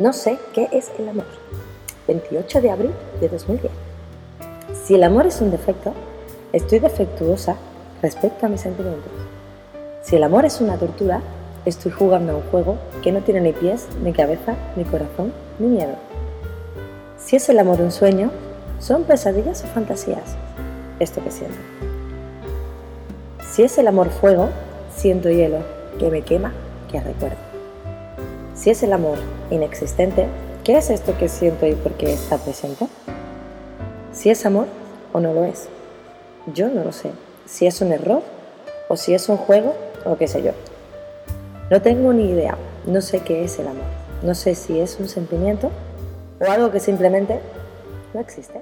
No sé qué es el amor. 28 de abril de 2010. Si el amor es un defecto, estoy defectuosa respecto a mis sentimientos. Si el amor es una tortura, estoy jugando a un juego que no tiene ni pies, ni cabeza, ni corazón, ni miedo. Si es el amor un sueño, son pesadillas o fantasías. Esto que siento. Si es el amor fuego, siento hielo que me quema, que recuerdo. Si es el amor inexistente, ¿qué es esto que siento y por qué está presente? Si es amor o no lo es. Yo no lo sé. Si es un error o si es un juego o qué sé yo. No tengo ni idea. No sé qué es el amor. No sé si es un sentimiento o algo que simplemente no existe.